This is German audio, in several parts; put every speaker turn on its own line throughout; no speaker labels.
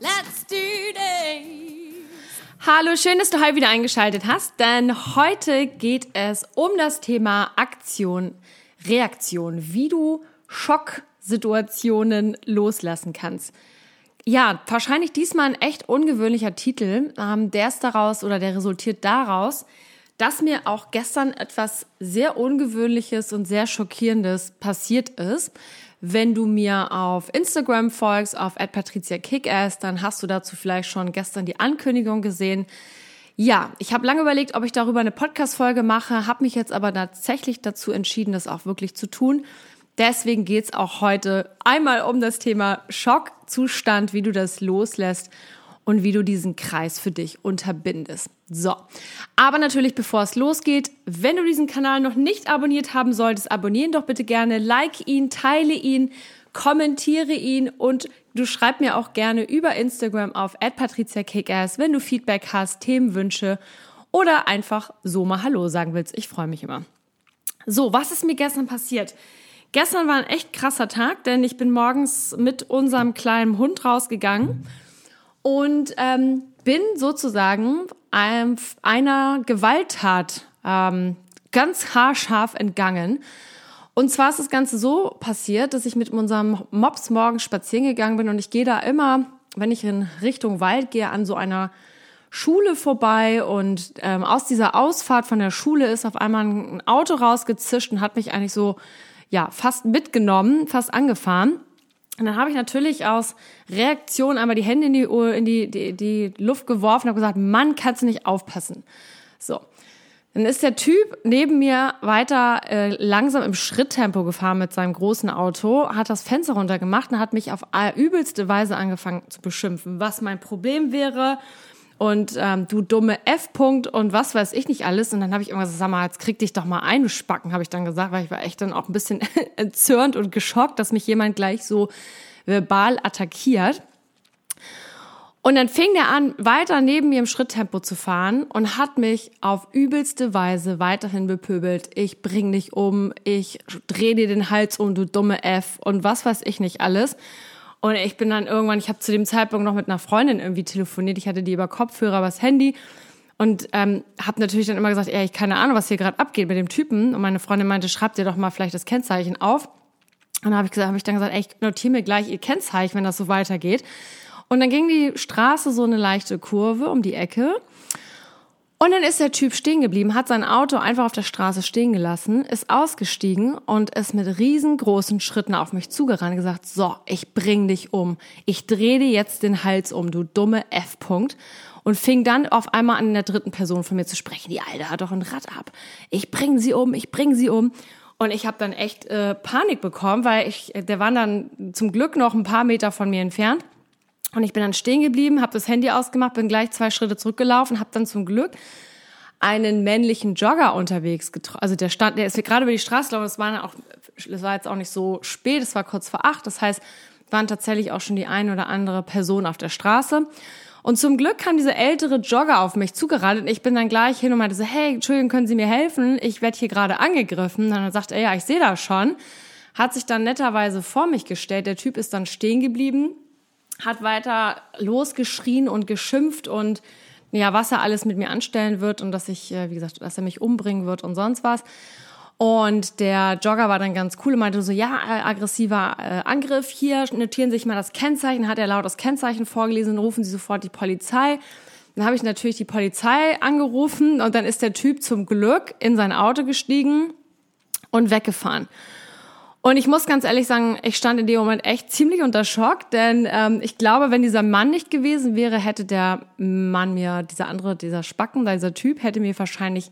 let's do this!
Hallo, schön, dass du heute wieder eingeschaltet hast, denn heute geht es um das Thema Aktion, Reaktion, wie du Schocksituationen loslassen kannst. Ja, wahrscheinlich diesmal ein echt ungewöhnlicher Titel. Ähm, der ist daraus oder der resultiert daraus, dass mir auch gestern etwas sehr Ungewöhnliches und sehr Schockierendes passiert ist. Wenn du mir auf Instagram folgst, auf @patriziakickass, dann hast du dazu vielleicht schon gestern die Ankündigung gesehen. Ja, ich habe lange überlegt, ob ich darüber eine Podcast-Folge mache, habe mich jetzt aber tatsächlich dazu entschieden, das auch wirklich zu tun. Deswegen geht's auch heute einmal um das Thema Schockzustand, wie du das loslässt und wie du diesen Kreis für dich unterbindest. So, aber natürlich, bevor es losgeht, wenn du diesen Kanal noch nicht abonniert haben solltest, abonnieren doch bitte gerne, like ihn, teile ihn, kommentiere ihn und du schreib mir auch gerne über Instagram auf @patriziakickass, wenn du Feedback hast, Themenwünsche oder einfach so mal Hallo sagen willst. Ich freue mich immer. So, was ist mir gestern passiert? Gestern war ein echt krasser Tag, denn ich bin morgens mit unserem kleinen Hund rausgegangen und ähm, bin sozusagen einer Gewalttat ähm, ganz haarscharf entgangen. Und zwar ist das Ganze so passiert, dass ich mit unserem Mops morgens spazieren gegangen bin und ich gehe da immer, wenn ich in Richtung Wald gehe, an so einer Schule vorbei und ähm, aus dieser Ausfahrt von der Schule ist auf einmal ein Auto rausgezischt und hat mich eigentlich so ja, fast mitgenommen, fast angefahren. Und dann habe ich natürlich aus Reaktion einmal die Hände in die, in die, die, die Luft geworfen und habe gesagt, Mann, kannst du nicht aufpassen. So. Dann ist der Typ neben mir weiter äh, langsam im Schritttempo gefahren mit seinem großen Auto, hat das Fenster runtergemacht und hat mich auf übelste Weise angefangen zu beschimpfen, was mein Problem wäre, und ähm, du dumme F-Punkt und was weiß ich nicht alles. Und dann habe ich irgendwas gesagt, sag mal, jetzt krieg dich doch mal ein, Spacken, habe ich dann gesagt, weil ich war echt dann auch ein bisschen entzürnt und geschockt, dass mich jemand gleich so verbal attackiert. Und dann fing der an, weiter neben mir im Schritttempo zu fahren und hat mich auf übelste Weise weiterhin bepöbelt. Ich bring dich um, ich dreh dir den Hals um, du dumme F und was weiß ich nicht alles. Und ich bin dann irgendwann, ich habe zu dem Zeitpunkt noch mit einer Freundin irgendwie telefoniert. Ich hatte die über Kopfhörer, das Handy. Und ähm, habe natürlich dann immer gesagt, ey, ich keine Ahnung, was hier gerade abgeht mit dem Typen. Und meine Freundin meinte, schreib dir doch mal vielleicht das Kennzeichen auf. Und dann habe ich gesagt, habe ich dann gesagt, ey, ich notiere mir gleich ihr Kennzeichen, wenn das so weitergeht. Und dann ging die Straße so eine leichte Kurve um die Ecke. Und dann ist der Typ stehen geblieben, hat sein Auto einfach auf der Straße stehen gelassen, ist ausgestiegen und ist mit riesengroßen Schritten auf mich zugerannt und gesagt, so, ich bring dich um. Ich dreh dir jetzt den Hals um, du dumme F-Punkt. Und fing dann auf einmal an, in der dritten Person von mir zu sprechen. Die Alte hat doch ein Rad ab. Ich bring sie um, ich bring sie um. Und ich habe dann echt äh, Panik bekommen, weil ich, der war dann zum Glück noch ein paar Meter von mir entfernt. Und ich bin dann stehen geblieben, habe das Handy ausgemacht, bin gleich zwei Schritte zurückgelaufen, habe dann zum Glück einen männlichen Jogger unterwegs getroffen. Also der stand, der ist gerade über die Straße gelaufen. Es war auch, es war jetzt auch nicht so spät, es war kurz vor acht. Das heißt, waren tatsächlich auch schon die eine oder andere Person auf der Straße. Und zum Glück kam dieser ältere Jogger auf mich zugerannt und ich bin dann gleich hin und meinte so, hey, Entschuldigung, können Sie mir helfen? Ich werde hier gerade angegriffen. Und dann sagt er, ja, ich sehe das schon. Hat sich dann netterweise vor mich gestellt. Der Typ ist dann stehen geblieben, hat weiter losgeschrien und geschimpft und ja, was er alles mit mir anstellen wird und dass ich, äh, wie gesagt, dass er mich umbringen wird und sonst was. Und der Jogger war dann ganz cool und meinte so, ja, äh, aggressiver äh, Angriff hier, notieren Sie sich mal das Kennzeichen, hat er laut das Kennzeichen vorgelesen, rufen Sie sofort die Polizei. Dann habe ich natürlich die Polizei angerufen und dann ist der Typ zum Glück in sein Auto gestiegen und weggefahren. Und ich muss ganz ehrlich sagen, ich stand in dem Moment echt ziemlich unter Schock, denn ähm, ich glaube, wenn dieser Mann nicht gewesen wäre, hätte der Mann mir, dieser andere, dieser Spacken, dieser Typ, hätte mir wahrscheinlich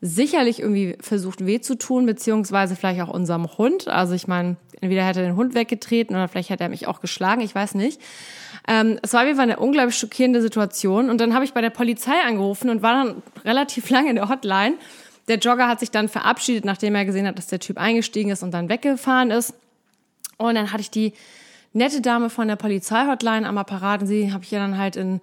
sicherlich irgendwie versucht weh zu tun, beziehungsweise vielleicht auch unserem Hund. Also ich meine, entweder hätte er den Hund weggetreten oder vielleicht hätte er mich auch geschlagen, ich weiß nicht. Ähm, es war wie eine unglaublich schockierende Situation. Und dann habe ich bei der Polizei angerufen und war dann relativ lange in der Hotline. Der Jogger hat sich dann verabschiedet, nachdem er gesehen hat, dass der Typ eingestiegen ist und dann weggefahren ist. Und dann hatte ich die nette Dame von der Polizeihotline am Apparat und sie habe ich ihr dann halt in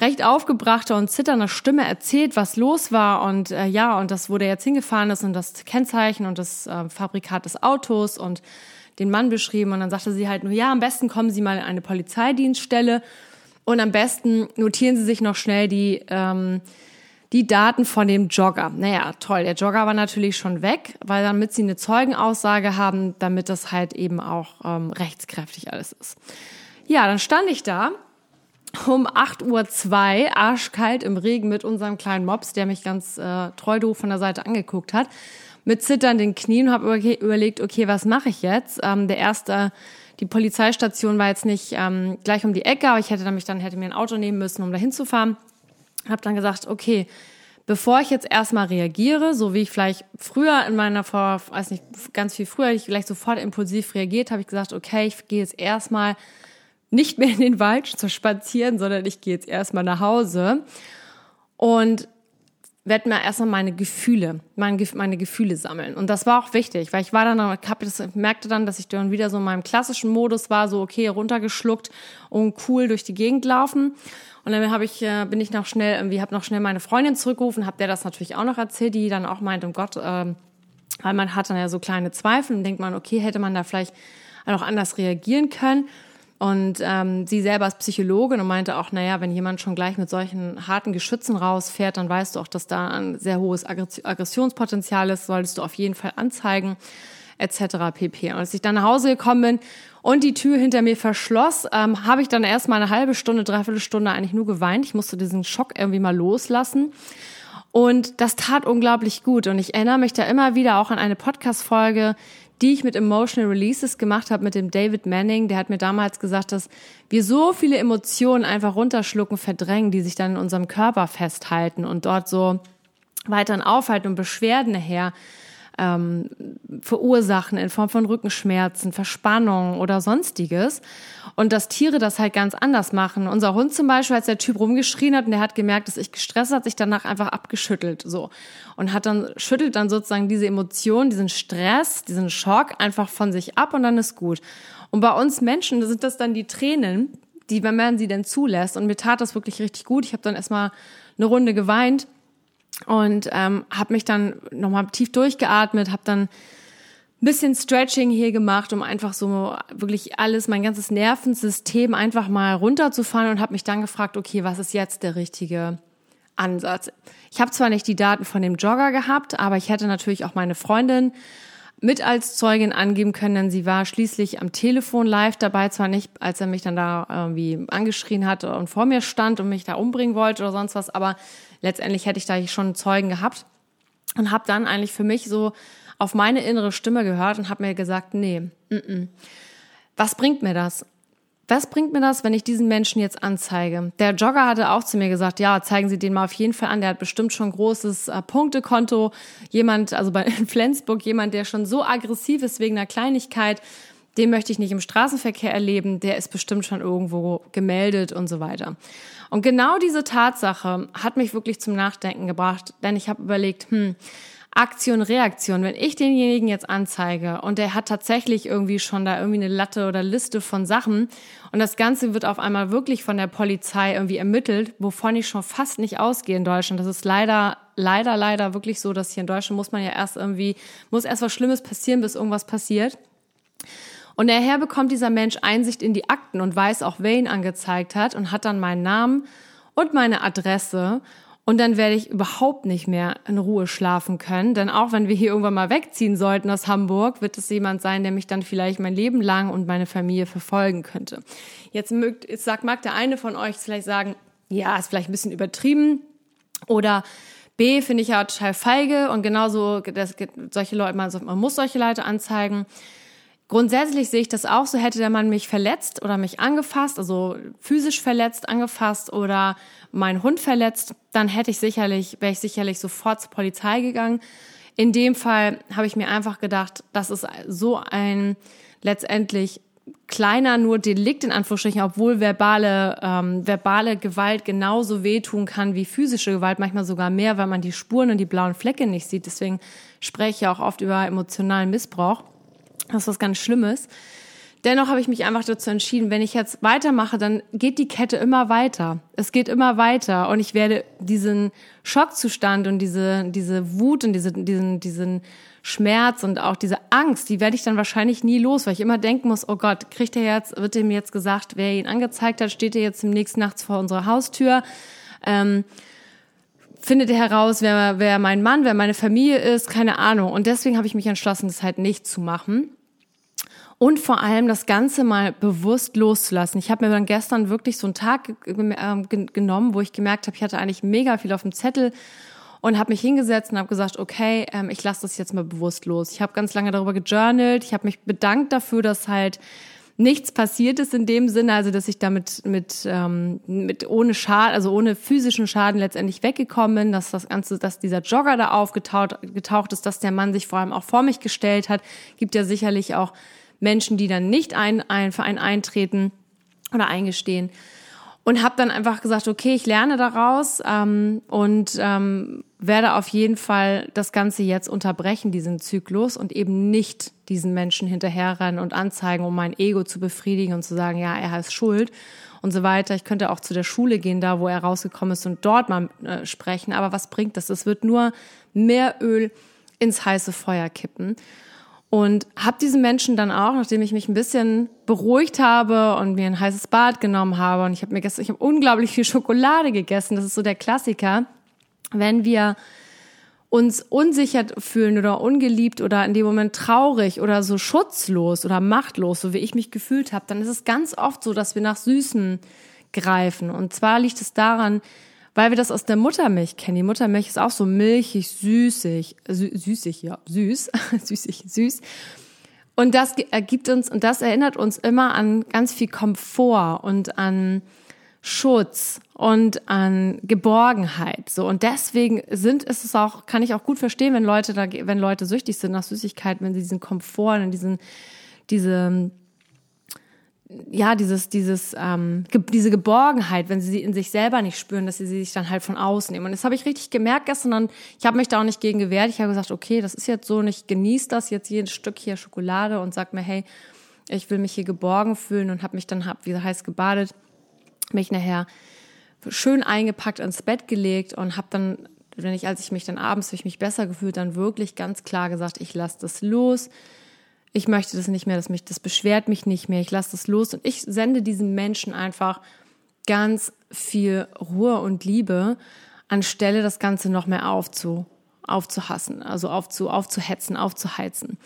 recht aufgebrachter und zitternder Stimme erzählt, was los war und äh, ja, und das, wo der jetzt hingefahren ist und das Kennzeichen und das äh, Fabrikat des Autos und den Mann beschrieben. Und dann sagte sie halt nur, ja, am besten kommen Sie mal in eine Polizeidienststelle und am besten notieren Sie sich noch schnell die, ähm, die Daten von dem Jogger. Naja, toll, der Jogger war natürlich schon weg, weil damit Sie eine Zeugenaussage haben, damit das halt eben auch ähm, rechtskräftig alles ist. Ja, dann stand ich da um 8.02 Uhr, arschkalt im Regen mit unserem kleinen Mops, der mich ganz äh, treu doof von der Seite angeguckt hat, mit zitternden Knien und habe überlegt, okay, was mache ich jetzt? Ähm, der erste, die Polizeistation war jetzt nicht ähm, gleich um die Ecke, aber ich hätte nämlich dann hätte mir ein Auto nehmen müssen, um da hinzufahren. Habe dann gesagt, okay, bevor ich jetzt erstmal reagiere, so wie ich vielleicht früher in meiner vor, weiß nicht, ganz viel früher, ich vielleicht sofort impulsiv reagiert, habe ich gesagt, okay, ich gehe jetzt erstmal nicht mehr in den Wald zu spazieren, sondern ich gehe jetzt erstmal nach Hause. Und werde mir erstmal meine Gefühle, meine, meine Gefühle sammeln. Und das war auch wichtig, weil ich war dann, hab das, merkte dann, dass ich dann wieder so in meinem klassischen Modus war, so okay, runtergeschluckt und cool durch die Gegend laufen. Und dann habe ich, äh, bin ich noch schnell, irgendwie habe noch schnell meine Freundin zurückgerufen, habe der das natürlich auch noch erzählt, die dann auch meint, um Gott, äh, weil man hat dann ja so kleine Zweifel und denkt man, okay, hätte man da vielleicht auch anders reagieren können. Und ähm, sie selber ist Psychologin und meinte auch, naja, wenn jemand schon gleich mit solchen harten Geschützen rausfährt, dann weißt du auch, dass da ein sehr hohes Aggressionspotenzial ist, solltest du auf jeden Fall anzeigen, etc. pp. Und als ich dann nach Hause gekommen bin und die Tür hinter mir verschloss, ähm, habe ich dann erst mal eine halbe Stunde, dreiviertel Stunde eigentlich nur geweint. Ich musste diesen Schock irgendwie mal loslassen. Und das tat unglaublich gut. Und ich erinnere mich da immer wieder auch an eine Podcast-Folge, die ich mit Emotional Releases gemacht habe mit dem David Manning. Der hat mir damals gesagt, dass wir so viele Emotionen einfach runterschlucken, verdrängen, die sich dann in unserem Körper festhalten und dort so weiterhin aufhalten und Beschwerden nachher ähm, verursachen in Form von Rückenschmerzen, Verspannung oder sonstiges. Und dass Tiere das halt ganz anders machen. Unser Hund zum Beispiel, als der Typ rumgeschrien hat und der hat gemerkt, dass ich gestresst hat, sich danach einfach abgeschüttelt, so. Und hat dann, schüttelt dann sozusagen diese Emotion, diesen Stress, diesen Schock einfach von sich ab und dann ist gut. Und bei uns Menschen sind das dann die Tränen, die, wenn man sie denn zulässt. Und mir tat das wirklich richtig gut. Ich habe dann erstmal eine Runde geweint und ähm, habe mich dann nochmal tief durchgeatmet, habe dann ein bisschen Stretching hier gemacht, um einfach so wirklich alles, mein ganzes Nervensystem einfach mal runterzufahren und habe mich dann gefragt, okay, was ist jetzt der richtige Ansatz? Ich habe zwar nicht die Daten von dem Jogger gehabt, aber ich hätte natürlich auch meine Freundin mit als Zeugin angeben können, denn sie war schließlich am Telefon live dabei, zwar nicht, als er mich dann da irgendwie angeschrien hat und vor mir stand und mich da umbringen wollte oder sonst was, aber letztendlich hätte ich da schon Zeugen gehabt und habe dann eigentlich für mich so auf meine innere Stimme gehört und habe mir gesagt, nee, mm -mm. was bringt mir das? Was bringt mir das, wenn ich diesen Menschen jetzt anzeige? Der Jogger hatte auch zu mir gesagt, ja, zeigen Sie den mal auf jeden Fall an. Der hat bestimmt schon großes äh, Punktekonto. Jemand, also bei Flensburg, jemand, der schon so aggressiv ist wegen einer Kleinigkeit, den möchte ich nicht im Straßenverkehr erleben. Der ist bestimmt schon irgendwo gemeldet und so weiter. Und genau diese Tatsache hat mich wirklich zum Nachdenken gebracht, denn ich habe überlegt, hm, Aktion, Reaktion. Wenn ich denjenigen jetzt anzeige und der hat tatsächlich irgendwie schon da irgendwie eine Latte oder Liste von Sachen und das Ganze wird auf einmal wirklich von der Polizei irgendwie ermittelt, wovon ich schon fast nicht ausgehe in Deutschland. Das ist leider, leider, leider wirklich so, dass hier in Deutschland muss man ja erst irgendwie, muss erst was Schlimmes passieren, bis irgendwas passiert. Und daher bekommt dieser Mensch Einsicht in die Akten und weiß auch, wer ihn angezeigt hat und hat dann meinen Namen und meine Adresse und dann werde ich überhaupt nicht mehr in Ruhe schlafen können. Denn auch wenn wir hier irgendwann mal wegziehen sollten aus Hamburg, wird es jemand sein, der mich dann vielleicht mein Leben lang und meine Familie verfolgen könnte. Jetzt, mögt, jetzt sagt, mag der eine von euch vielleicht sagen, ja, ist vielleicht ein bisschen übertrieben. Oder B, finde ich ja total feige und genauso, das, solche Leute, man, man muss solche Leute anzeigen. Grundsätzlich sehe ich das auch so, hätte der Mann mich verletzt oder mich angefasst, also physisch verletzt, angefasst oder meinen Hund verletzt, dann hätte ich sicherlich, wäre ich sicherlich sofort zur Polizei gegangen. In dem Fall habe ich mir einfach gedacht, das ist so ein letztendlich kleiner nur Delikt in Anführungsstrichen, obwohl verbale, ähm, verbale Gewalt genauso wehtun kann wie physische Gewalt, manchmal sogar mehr, weil man die Spuren und die blauen Flecke nicht sieht. Deswegen spreche ich ja auch oft über emotionalen Missbrauch. Das ist was ganz Schlimmes. Dennoch habe ich mich einfach dazu entschieden, wenn ich jetzt weitermache, dann geht die Kette immer weiter. Es geht immer weiter und ich werde diesen Schockzustand und diese, diese Wut und diese, diesen, diesen Schmerz und auch diese Angst, die werde ich dann wahrscheinlich nie los, weil ich immer denken muss, oh Gott, kriegt er jetzt, wird ihm jetzt gesagt, wer ihn angezeigt hat, steht er jetzt im nächsten nachts vor unserer Haustür. Ähm, findet er heraus, wer, wer mein Mann, wer meine Familie ist, keine Ahnung. Und deswegen habe ich mich entschlossen, das halt nicht zu machen und vor allem das Ganze mal bewusst loszulassen. Ich habe mir dann gestern wirklich so einen Tag ähm, genommen, wo ich gemerkt habe, ich hatte eigentlich mega viel auf dem Zettel und habe mich hingesetzt und habe gesagt, okay, ähm, ich lasse das jetzt mal bewusst los. Ich habe ganz lange darüber gejournalt, ich habe mich bedankt dafür, dass halt nichts passiert ist in dem Sinne, also dass ich damit mit, ähm, mit ohne Schaden, also ohne physischen Schaden letztendlich weggekommen bin, dass das Ganze, dass dieser Jogger da aufgetaucht getaucht ist, dass der Mann sich vor allem auch vor mich gestellt hat, gibt ja sicherlich auch Menschen, die dann nicht ein, ein Verein eintreten oder eingestehen. Und habe dann einfach gesagt, okay, ich lerne daraus ähm, und ähm, werde auf jeden Fall das Ganze jetzt unterbrechen, diesen Zyklus, und eben nicht diesen Menschen hinterherrennen und anzeigen, um mein Ego zu befriedigen und zu sagen, ja, er ist schuld und so weiter. Ich könnte auch zu der Schule gehen, da wo er rausgekommen ist und dort mal äh, sprechen. Aber was bringt das? Es wird nur mehr Öl ins heiße Feuer kippen. Und habe diesen Menschen dann auch, nachdem ich mich ein bisschen beruhigt habe und mir ein heißes Bad genommen habe und ich habe mir gestern, ich habe unglaublich viel Schokolade gegessen. Das ist so der Klassiker, wenn wir uns unsicher fühlen oder ungeliebt oder in dem Moment traurig oder so schutzlos oder machtlos, so wie ich mich gefühlt habe, dann ist es ganz oft so, dass wir nach Süßen greifen. Und zwar liegt es daran, weil wir das aus der Muttermilch kennen. Die Muttermilch ist auch so milchig, süßig, sü süßig, ja, süß, süßig, süß. Und das ergibt uns, und das erinnert uns immer an ganz viel Komfort und an Schutz und an Geborgenheit. So. Und deswegen sind ist es auch, kann ich auch gut verstehen, wenn Leute da, wenn Leute süchtig sind nach Süßigkeiten, wenn sie diesen Komfort und diesen, diese, ja, dieses, dieses, ähm, ge diese Geborgenheit, wenn sie sie in sich selber nicht spüren, dass sie sie sich dann halt von außen nehmen. Und das habe ich richtig gemerkt gestern und ich habe mich da auch nicht gegen gewehrt. Ich habe gesagt, okay, das ist jetzt so und ich genieße das jetzt jedes Stück hier Schokolade und sag mir, hey, ich will mich hier geborgen fühlen und habe mich dann hab, wie heiß gebadet, mich nachher schön eingepackt ins Bett gelegt und habe dann, wenn ich, als ich mich dann abends, habe ich mich besser gefühlt, dann wirklich ganz klar gesagt, ich lasse das los ich möchte das nicht mehr, das, mich, das beschwert mich nicht mehr, ich lasse das los und ich sende diesen Menschen einfach ganz viel Ruhe und Liebe, anstelle das Ganze noch mehr aufzu, aufzuhassen, also aufzu, aufzuhetzen, aufzuheizen.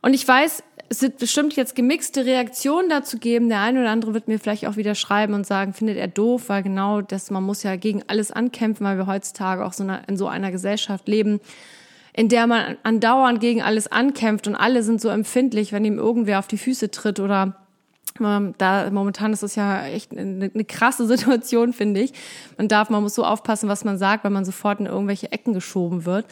Und ich weiß, es wird bestimmt jetzt gemixte Reaktionen dazu geben. Der eine oder andere wird mir vielleicht auch wieder schreiben und sagen, findet er doof, weil genau das, man muss ja gegen alles ankämpfen, weil wir heutzutage auch so in so einer Gesellschaft leben, in der man andauernd gegen alles ankämpft und alle sind so empfindlich, wenn ihm irgendwer auf die Füße tritt oder ähm, da momentan ist es ja echt eine, eine krasse Situation, finde ich. Man darf, man muss so aufpassen, was man sagt, weil man sofort in irgendwelche Ecken geschoben wird.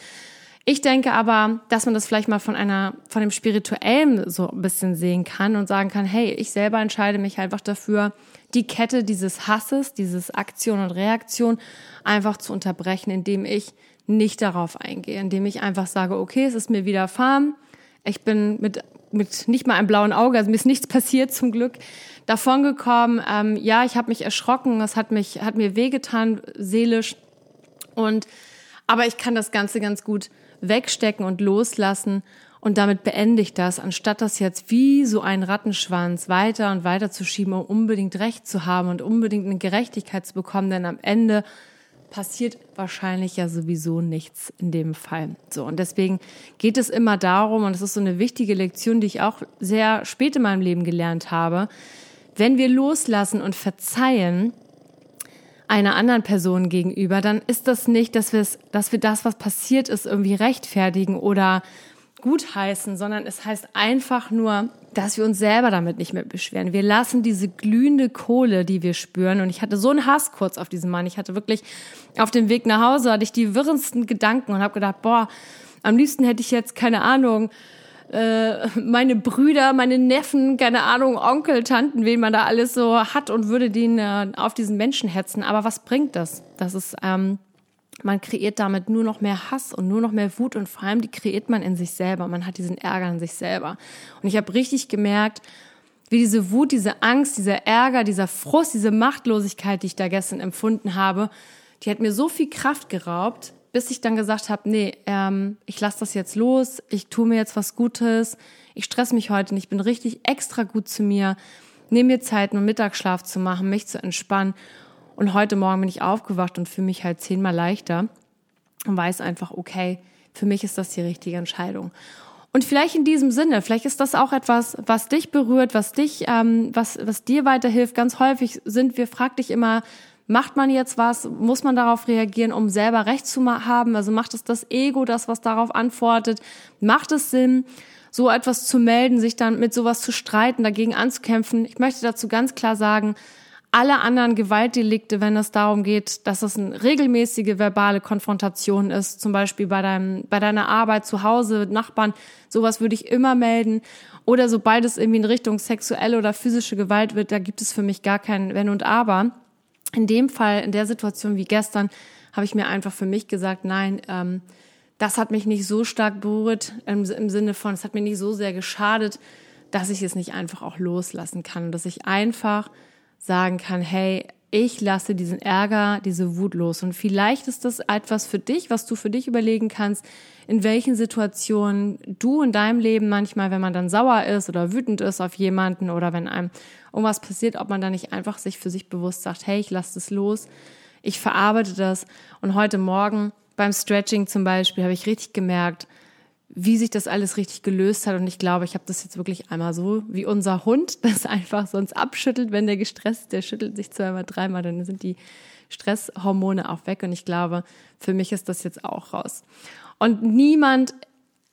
Ich denke aber, dass man das vielleicht mal von einer, von dem Spirituellen so ein bisschen sehen kann und sagen kann, hey, ich selber entscheide mich einfach dafür, die Kette dieses Hasses, dieses Aktion und Reaktion einfach zu unterbrechen, indem ich nicht darauf eingehe, indem ich einfach sage, okay, es ist mir widerfahren. Ich bin mit, mit nicht mal einem blauen Auge, also mir ist nichts passiert zum Glück, davongekommen. Ähm, ja, ich habe mich erschrocken, es hat mich, hat mir wehgetan, seelisch. Und, aber ich kann das Ganze ganz gut wegstecken und loslassen. Und damit beende ich das, anstatt das jetzt wie so ein Rattenschwanz weiter und weiter zu schieben, um unbedingt Recht zu haben und unbedingt eine Gerechtigkeit zu bekommen. Denn am Ende passiert wahrscheinlich ja sowieso nichts in dem Fall. So, und deswegen geht es immer darum, und das ist so eine wichtige Lektion, die ich auch sehr spät in meinem Leben gelernt habe, wenn wir loslassen und verzeihen, einer anderen Person gegenüber, dann ist das nicht, dass wir dass wir das, was passiert ist, irgendwie rechtfertigen oder gutheißen, sondern es heißt einfach nur, dass wir uns selber damit nicht mehr beschweren. Wir lassen diese glühende Kohle, die wir spüren. Und ich hatte so einen Hass kurz auf diesen Mann. Ich hatte wirklich auf dem Weg nach Hause hatte ich die wirrendsten Gedanken und habe gedacht, boah, am liebsten hätte ich jetzt keine Ahnung äh, meine Brüder, meine Neffen, keine Ahnung, Onkel, Tanten, wen man da alles so hat und würde den äh, auf diesen Menschen hetzen. Aber was bringt das? Das ist, ähm, man kreiert damit nur noch mehr Hass und nur noch mehr Wut und vor allem die kreiert man in sich selber. Man hat diesen Ärger in sich selber. Und ich habe richtig gemerkt, wie diese Wut, diese Angst, dieser Ärger, dieser Frust, diese Machtlosigkeit, die ich da gestern empfunden habe, die hat mir so viel Kraft geraubt, bis ich dann gesagt habe, nee, ähm, ich lasse das jetzt los, ich tue mir jetzt was Gutes, ich stress mich heute nicht, ich bin richtig extra gut zu mir, nehme mir Zeit, einen Mittagsschlaf zu machen, mich zu entspannen. Und heute Morgen bin ich aufgewacht und fühle mich halt zehnmal leichter und weiß einfach, okay, für mich ist das die richtige Entscheidung. Und vielleicht in diesem Sinne, vielleicht ist das auch etwas, was dich berührt, was dich, ähm, was, was dir weiterhilft. Ganz häufig sind wir, frag dich immer, Macht man jetzt was? Muss man darauf reagieren, um selber Recht zu haben? Also macht es das Ego, das was darauf antwortet? Macht es Sinn, so etwas zu melden, sich dann mit sowas zu streiten, dagegen anzukämpfen? Ich möchte dazu ganz klar sagen, alle anderen Gewaltdelikte, wenn es darum geht, dass es eine regelmäßige verbale Konfrontation ist, zum Beispiel bei, deinem, bei deiner Arbeit, zu Hause, Nachbarn, sowas würde ich immer melden. Oder sobald es irgendwie in Richtung sexuelle oder physische Gewalt wird, da gibt es für mich gar kein Wenn und Aber in dem Fall, in der Situation wie gestern, habe ich mir einfach für mich gesagt, nein, ähm, das hat mich nicht so stark berührt im, im Sinne von, es hat mir nicht so sehr geschadet, dass ich es nicht einfach auch loslassen kann dass ich einfach sagen kann, hey, ich lasse diesen Ärger, diese Wut los. Und vielleicht ist das etwas für dich, was du für dich überlegen kannst, in welchen Situationen du in deinem Leben manchmal, wenn man dann sauer ist oder wütend ist auf jemanden oder wenn einem irgendwas passiert, ob man da nicht einfach sich für sich bewusst sagt, hey, ich lasse das los, ich verarbeite das. Und heute Morgen beim Stretching zum Beispiel habe ich richtig gemerkt, wie sich das alles richtig gelöst hat. Und ich glaube, ich habe das jetzt wirklich einmal so, wie unser Hund, das einfach sonst abschüttelt, wenn der gestresst ist. Der schüttelt sich zweimal, dreimal, dann sind die Stresshormone auch weg. Und ich glaube, für mich ist das jetzt auch raus. Und niemand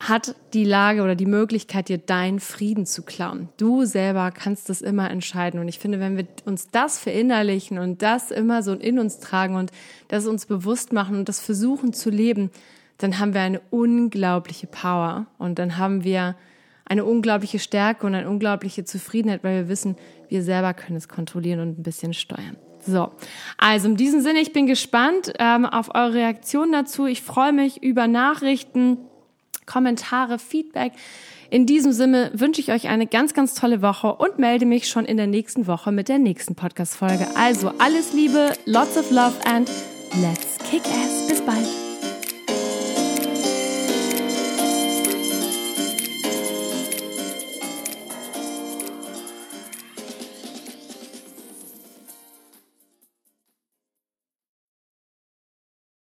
hat die Lage oder die Möglichkeit, dir deinen Frieden zu klauen. Du selber kannst das immer entscheiden. Und ich finde, wenn wir uns das verinnerlichen und das immer so in uns tragen und das uns bewusst machen und das versuchen zu leben, dann haben wir eine unglaubliche Power und dann haben wir eine unglaubliche Stärke und eine unglaubliche Zufriedenheit, weil wir wissen, wir selber können es kontrollieren und ein bisschen steuern. So, also in diesem Sinne, ich bin gespannt ähm, auf eure Reaktion dazu. Ich freue mich über Nachrichten, Kommentare, Feedback. In diesem Sinne wünsche ich euch eine ganz, ganz tolle Woche und melde mich schon in der nächsten Woche mit der nächsten Podcast-Folge. Also alles Liebe, lots of love and let's kick ass. Bis bald.